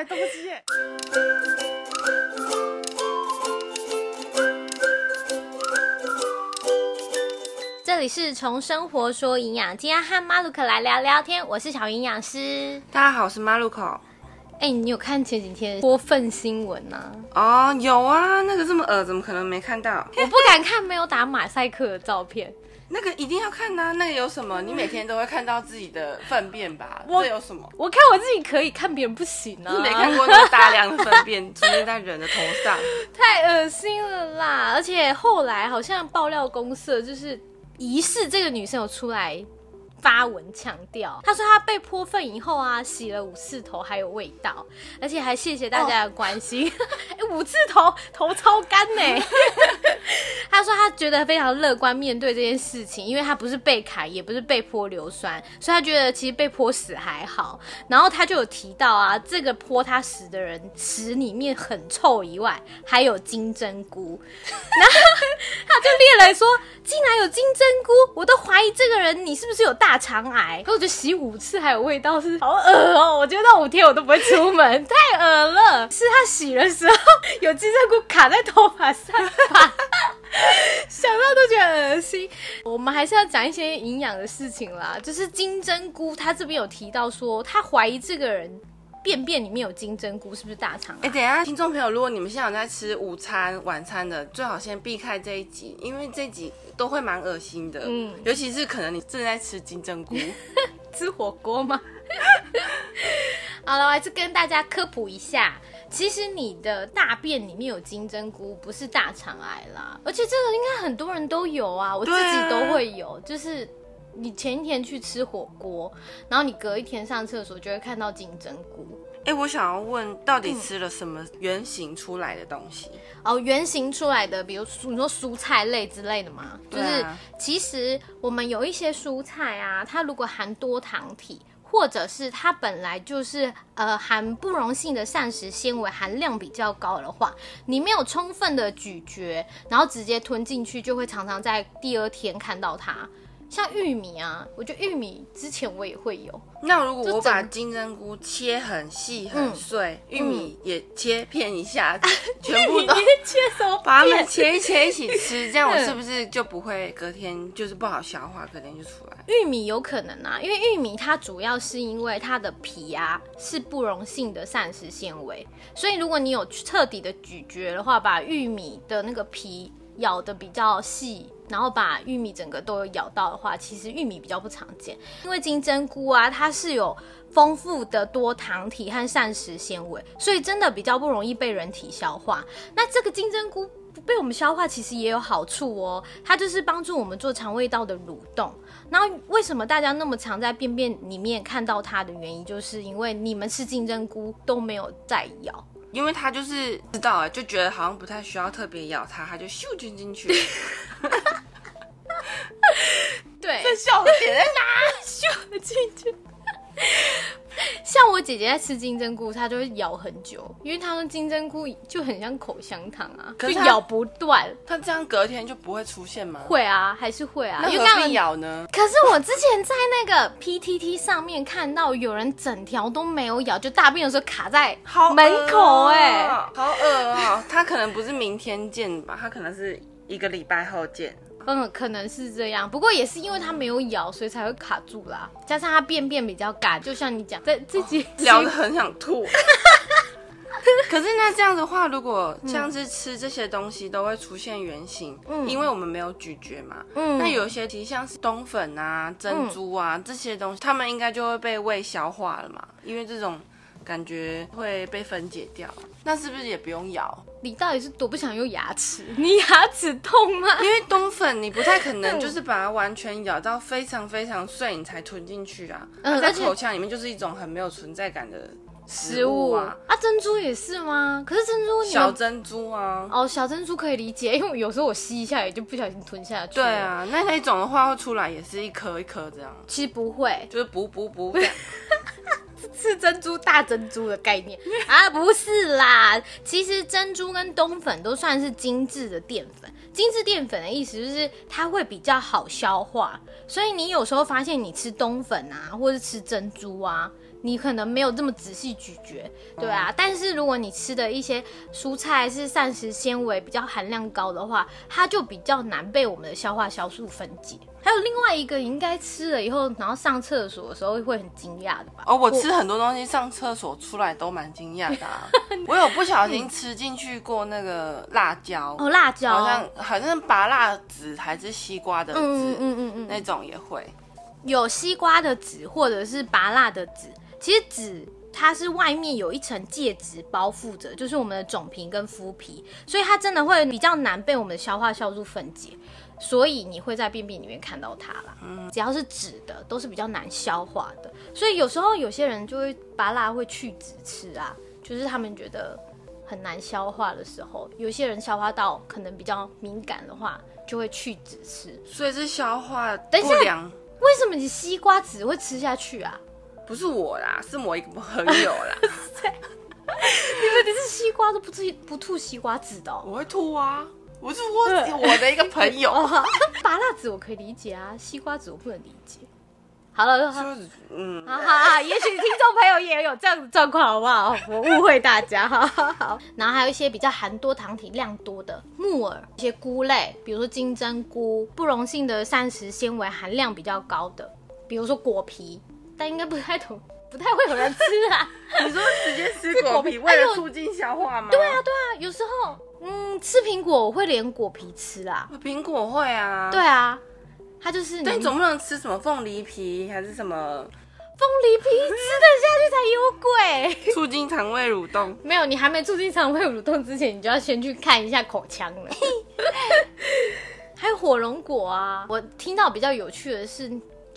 这里是从生活说营养，今天和马鲁克来聊聊天。我是小营养师。大家好，我是马路口。哎、你有看前几天播份新闻吗？哦，有啊，那个这么恶，怎么可能没看到？我不敢看没有打马赛克的照片。那个一定要看呐、那个有什么？你每天都会看到自己的粪便吧？我这有什么？我看我自己可以，看别人不行啊！你没看过那么大量的粪便出现在人的头上？太恶心了啦！而且后来好像爆料公社就是疑似这个女生有出来发文强调，他说他被泼粪以后啊，洗了五次头还有味道，而且还谢谢大家的关心。哎、五次头头超干呢、他说他觉得非常乐观面对这件事情，因为他不是被砍，也不是被泼硫酸，所以他觉得其实被泼死还好。然后他就有提到啊，这个泼他屎的人屎里面很臭以外，还有金针菇。然后他就列了说，竟然有金针菇，我都怀疑这个人你是不是有大肠癌。可我觉得洗五次还有味道是好恶哦、我觉得那五天我都不会出门，太恶了。是他洗的时候有金针菇卡在头发上吧。想到都觉得恶心。我们还是要讲一些营养的事情啦。就是金针菇，他这边有提到说，他怀疑这个人便便里面有金针菇，是不是大肠哎、癌？等一下，听众朋友，如果你们现在有在吃午餐、晚餐的，最好先避开这一集，因为这一集都会蛮恶心的。嗯嗯，尤其是可能你正在吃金针菇。吃火锅吗？好了，我还是跟大家科普一下，其实你的大便里面有金针菇，不是大肠癌啦。而且这个应该很多人都有啊，我自己都会有，就是。你前一天去吃火锅，然后你隔一天上厕所就会看到金针菇。哎、我想要问，到底吃了什么原型出来的东西？哦，原型出来的，比如你说蔬菜类之类的嘛，就是啊其实我们有一些蔬菜啊，它如果含多糖体，或者是它本来就是呃含不溶性的膳食纤维含量比较高的话，你没有充分的咀嚼，然后直接吞进去，就会常常在第二天看到它。像玉米啊，我觉得玉米之前我也会有，那如果我把金针菇切很细嗯。很碎，玉米也切片一下，全部都切什么把它们切一切一起吃，这样我嗯。是不是就不会隔天就是不好消化，隔天就出来？玉米有可能啊，因为玉米它主要是因为它的皮啊是不溶性的膳食纤维，所以如果你有彻底的咀嚼的话，把玉米的那个皮咬的比较细，然后把玉米整个都有咬到的话，其实玉米比较不常见，因为金针菇啊它是有丰富的多糖体和膳食纤维，所以真的比较不容易被人体消化。那这个金针菇不被我们消化，其实也有好处哦，它就是帮助我们做肠胃道的蠕动。然后为什么大家那么常在便便里面看到它的原因，就是因为你们吃金针菇都没有再咬。因为它就是知道啊，就觉得好像不太需要特别咬它，它就咻进进去。对，笑的点在哪？咻进去。像我姐姐在吃金针菇，她就会咬很久，因为她说金针菇就很像口香糖啊，就是咬不断。他这样隔天就不会出现吗？会啊，还是会啊，那何必咬呢？可是我之前在那个 PTT 上面看到有人整条都没有咬，就大便的时候卡在好门口哎、哎、好恶哦、他可能不是明天见吧，他可能是一个礼拜后见。嗯，可能是这样，不过也是因为它没有咬，所以才会卡住啦。加上它便便比较干，就像你讲，在自己 聊得很想吐。可是那这样的话，如果像是吃这些东西都会出现圆形，嗯因为我们没有咀嚼嘛。嗯那有些其实像是冬粉啊、珍珠啊、这些东西，它们应该就会被胃消化了嘛，因为这种感觉会被分解掉。那是不是也不用咬？你到底是多不想用牙齿？你牙齿痛吗？因为冬粉你不太可能 嗯就是把它完全咬到非常非常碎，你才吞进去啊。嗯它在口腔里面就是一种很没有存在感的食食物物啊，珍珠也是吗？可是珍珠你小珍珠啊。哦，小珍珠可以理解，因为有时候我吸一下也就不小心吞下去。对，啊，那那种的话会出来也是一颗一颗这样，其实不会，就是补补补这样。是珍珠大珍珠的概念 啊，不是啦。其实珍珠跟冬粉都算是精致的淀粉，精精致淀粉的意思就是它会比较好消化，所以你有时候发现你吃冬粉啊，或者吃珍珠啊。你可能没有这么仔细咀嚼，对啊。但是如果你吃的一些蔬菜是膳食纤维比较含量高的话，它就比较难被我们的消化酵素分解。还有另外一个，你应该吃了以后，然后上厕所的时候会很惊讶的吧？哦，我吃很多东西上厕所出来都蛮惊讶的。我有不小心吃进去过那个辣椒哦，辣椒好像好像拔辣籽还是西瓜的籽，嗯嗯嗯嗯，那种也会有西瓜的籽或者是拔辣的籽。其实籽它是外面有一层介质包覆着，就是我们的种皮跟麸皮，所以它真的会比较难被我们的消化酵素分解，所以你会在便便里面看到它啦。嗯，只要是纸的都是比较难消化的，所以有时候有些人就会把辣会去籽吃啊，就是他们觉得很难消化的时候，有些人消化道可能比较敏感的话，就会去籽吃。所以是消化等一下不良。为什么你西瓜籽会吃下去啊？不是我啦，是我一个朋友啦。你们你是西瓜都不吐不吐西瓜籽的、哦？我会吐啊，我是我我的一个朋友，拔辣子我可以理解啊，西瓜籽我不能理解。好了，嗯，好好，也许听众朋友也有这样子状况，好不好？我误会大家，好好好。然后还有一些比较含多糖体量多的木耳，一些菇类，比如说金针菇，不溶性的膳食纤维含量比较高的，比如说果皮，但应该不太懂，不太会有人吃啊。你说直接吃果皮为了促进消化吗？对啊，对啊，有时候嗯，吃苹果我会连果皮吃啦。苹果会啊，对啊，它就是但总不能吃什么凤梨皮还是什么凤梨皮吃得下去才有鬼。促进肠胃蠕动？没有，你还没促进肠胃蠕动之前，你就要先去看一下口腔了。还有火龙果啊，我听到比较有趣的是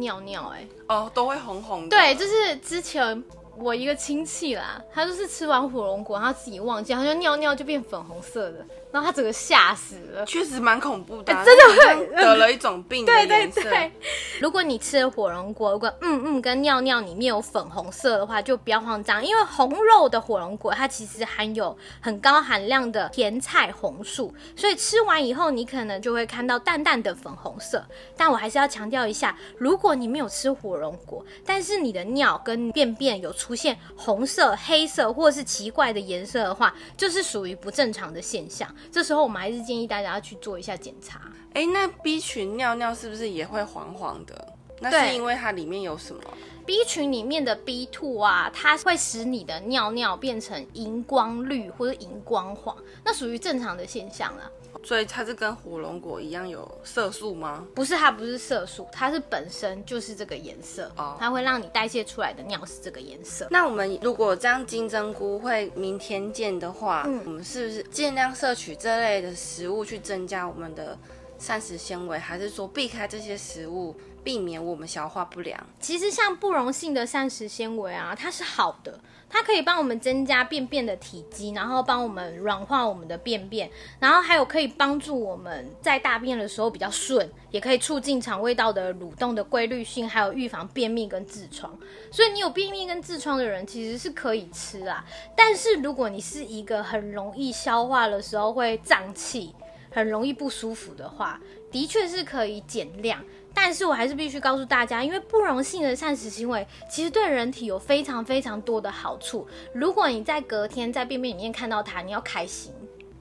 尿尿、哎，哦，都会红红的。对，就是之前我一个亲戚啦，他就是吃完火龙果，他自己忘记，他就尿尿就变粉红色的，然后他整个吓死了。确实蛮恐怖的真的会得了一种病的对对。对，如果你吃了火龙果，如果嗯嗯跟尿尿里面有粉红色的话，就不要慌张，因为红肉的火龙果它其实含有很高含量的甜菜红素，所以吃完以后你可能就会看到淡淡的粉红色。但我还是要强调一下，如果你没有吃火龙果，但是你的尿跟便便有出现红色、黑色或是奇怪的颜色的话，就是属于不正常的现象。这时候我们还是建议大家要去做一下检查。哎，那 B 群尿尿是不是也会黄黄的？那对是因为它里面有什么？B 群里面的 B two 啊，它会使你的尿尿变成荧光绿或者荧光黄，那属于正常的现象啦。所以它是跟火龙果一样有色素吗？不是它不是色素，它是本身就是这个颜色，哦它会让你代谢出来的尿是这个颜色。那我们如果这样金针菇会明天见的话，嗯我们是不是尽量摄取这类的食物去增加我们的膳食纤维，还是说避开这些食物，避免我们消化不良？其实像不溶性的膳食纤维啊，它是好的，它可以帮我们增加便便的体积，然后帮我们软化我们的便便，然后还有可以帮助我们在大便的时候比较顺，也可以促进肠胃道的蠕动的规律性，还有预防便秘跟痔疮。所以你有便秘跟痔疮的人其实是可以吃啊，但是如果你是一个很容易消化的时候会胀气。很容易不舒服的话，的确是可以减量。但是我还是必须告诉大家，因为不溶性的膳食行为其实对人体有非常非常多的好处。如果你在隔天在便便里面看到它，你要开心。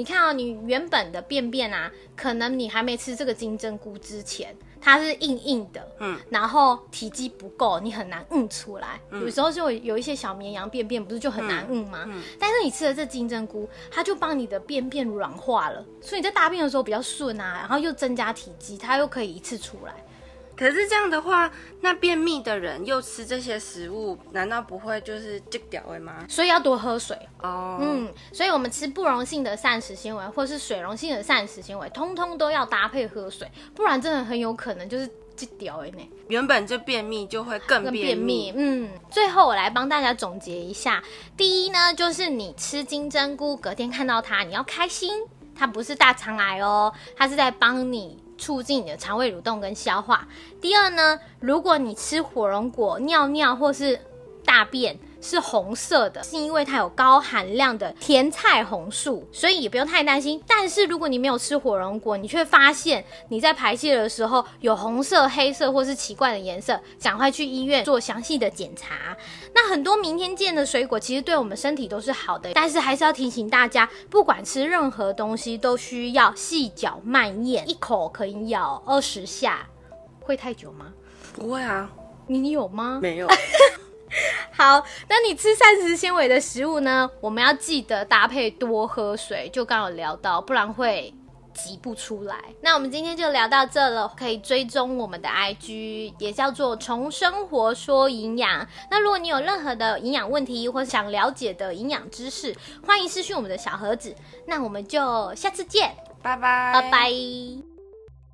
你看哦、你原本的便便啊，可能你还没吃这个金针菇之前，它是硬硬的，嗯，然后体积不够，你很难嗯出来。有时候就有一些小绵羊便便，不是就很难嗯吗？但是你吃了这金针菇，它就帮你的便便软化了，所以你在大便的时候比较顺啊，然后又增加体积，它又可以一次出来。可是这样的话，那便秘的人又吃这些食物，难道不会就是这屌的吗？所以要多喝水。哦，嗯，所以我们吃不溶性的膳食纤维或是水溶性的膳食纤维，通通都要搭配喝水，不然真的很有可能就是这屌哎呢。原本就便秘就会更便秘。嗯，最后我来帮大家总结一下。第一呢，就是你吃金针菇，隔天看到它，你要开心，它不是大肠癌哦，它是在帮你。促进你的肠胃蠕动跟消化。第二呢，如果你吃火龙果、尿尿或是大便是红色的，是因为它有高含量的甜菜红素，所以也不用太担心。但是如果你没有吃火龙果，你却发现你在排泄的时候有红色、黑色或是奇怪的颜色，赶快去医院做详细的检查。那很多明天见的水果其实对我们身体都是好的，但是还是要提醒大家，不管吃任何东西都需要细嚼慢咽，一口可以咬二十下，会太久吗？不会啊，你有吗？没有。好，那你吃膳食纤维的食物呢？我们要记得搭配多喝水，就刚有聊到，不然会挤不出来。那我们今天就聊到这了，可以追踪我们的 IG，也叫做“从生活说营养”。那如果你有任何的营养问题或想了解的营养知识，欢迎私讯我们的小盒子。那我们就下次见，拜拜，拜拜。